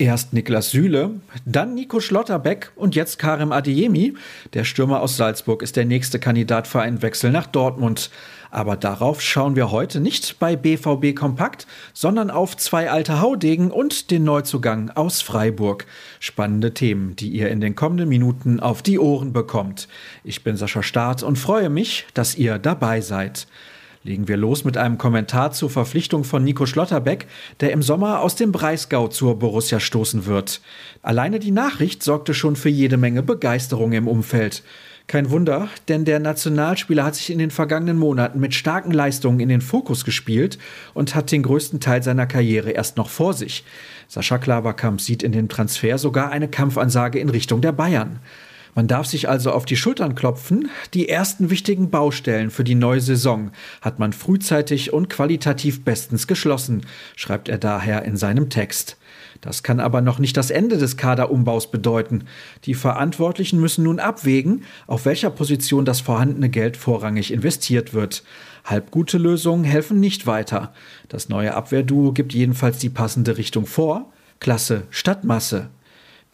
Erst Niklas Süle, dann Nico Schlotterbeck und jetzt Karim Adeyemi. Der Stürmer aus Salzburg ist der nächste Kandidat für einen Wechsel nach Dortmund. Aber darauf schauen wir heute nicht bei BVB Kompakt, sondern auf zwei alte Haudegen und den Neuzugang aus Freiburg. Spannende Themen, die ihr in den kommenden Minuten auf die Ohren bekommt. Ich bin Sascha Staat und freue mich, dass ihr dabei seid. Legen wir los mit einem Kommentar zur Verpflichtung von Nico Schlotterbeck, der im Sommer aus dem Breisgau zur Borussia stoßen wird. Alleine die Nachricht sorgte schon für jede Menge Begeisterung im Umfeld. Kein Wunder, denn der Nationalspieler hat sich in den vergangenen Monaten mit starken Leistungen in den Fokus gespielt und hat den größten Teil seiner Karriere erst noch vor sich. Sascha Klaverkamp sieht in dem Transfer sogar eine Kampfansage in Richtung der Bayern. Man darf sich also auf die Schultern klopfen. Die ersten wichtigen Baustellen für die neue Saison hat man frühzeitig und qualitativ bestens geschlossen, schreibt er daher in seinem Text. Das kann aber noch nicht das Ende des Kaderumbaus bedeuten. Die Verantwortlichen müssen nun abwägen, auf welcher Position das vorhandene Geld vorrangig investiert wird. Halbgute Lösungen helfen nicht weiter. Das neue Abwehrduo gibt jedenfalls die passende Richtung vor. Klasse statt Masse.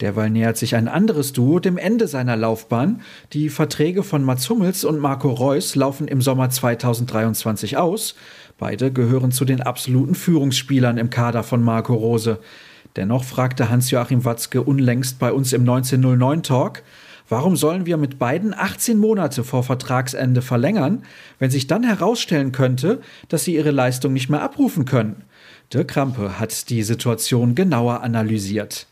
Derweil nähert sich ein anderes Duo dem Ende seiner Laufbahn. Die Verträge von Mats Hummels und Marco Reus laufen im Sommer 2023 aus. Beide gehören zu den absoluten Führungsspielern im Kader von Marco Rose. Dennoch fragte Hans-Joachim Watzke unlängst bei uns im 1909 Talk, warum sollen wir mit beiden 18 Monate vor Vertragsende verlängern, wenn sich dann herausstellen könnte, dass sie ihre Leistung nicht mehr abrufen können? Dirk Krampe hat die Situation genauer analysiert.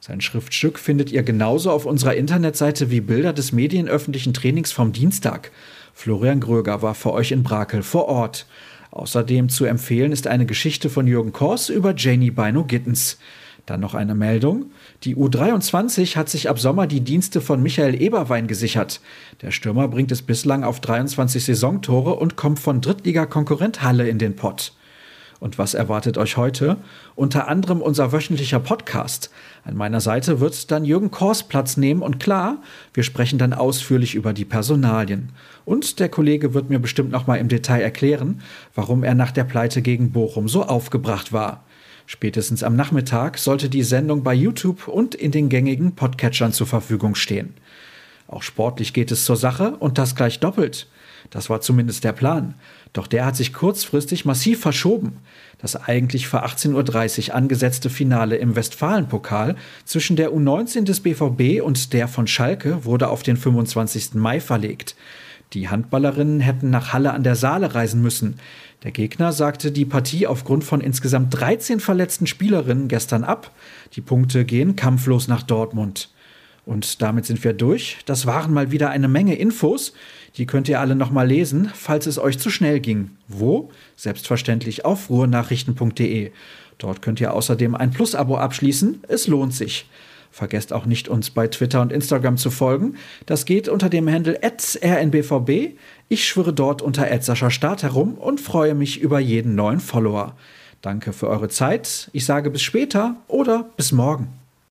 Sein Schriftstück findet ihr genauso auf unserer Internetseite wie Bilder des medienöffentlichen Trainings vom Dienstag. Florian Gröger war für euch in Brakel vor Ort. Außerdem zu empfehlen ist eine Geschichte von Jürgen Kors über Janie Bino Gittens. Dann noch eine Meldung. Die U23 hat sich ab Sommer die Dienste von Michael Eberwein gesichert. Der Stürmer bringt es bislang auf 23 Saisontore und kommt von Drittliga-Konkurrent Halle in den Pott. Und was erwartet euch heute? Unter anderem unser wöchentlicher Podcast. An meiner Seite wird dann Jürgen Kors Platz nehmen und klar, wir sprechen dann ausführlich über die Personalien. Und der Kollege wird mir bestimmt nochmal im Detail erklären, warum er nach der Pleite gegen Bochum so aufgebracht war. Spätestens am Nachmittag sollte die Sendung bei YouTube und in den gängigen Podcatchern zur Verfügung stehen. Auch sportlich geht es zur Sache und das gleich doppelt. Das war zumindest der Plan. Doch der hat sich kurzfristig massiv verschoben. Das eigentlich für 18.30 Uhr angesetzte Finale im Westfalenpokal zwischen der U19 des BVB und der von Schalke wurde auf den 25. Mai verlegt. Die Handballerinnen hätten nach Halle an der Saale reisen müssen. Der Gegner sagte die Partie aufgrund von insgesamt 13 verletzten Spielerinnen gestern ab. Die Punkte gehen kampflos nach Dortmund. Und damit sind wir durch. Das waren mal wieder eine Menge Infos. Die könnt ihr alle nochmal lesen, falls es euch zu schnell ging. Wo? Selbstverständlich auf ruhrnachrichten.de. Dort könnt ihr außerdem ein Plus-Abo abschließen. Es lohnt sich. Vergesst auch nicht, uns bei Twitter und Instagram zu folgen. Das geht unter dem Handle rnbvb. Ich schwöre dort unter Start herum und freue mich über jeden neuen Follower. Danke für eure Zeit. Ich sage bis später oder bis morgen.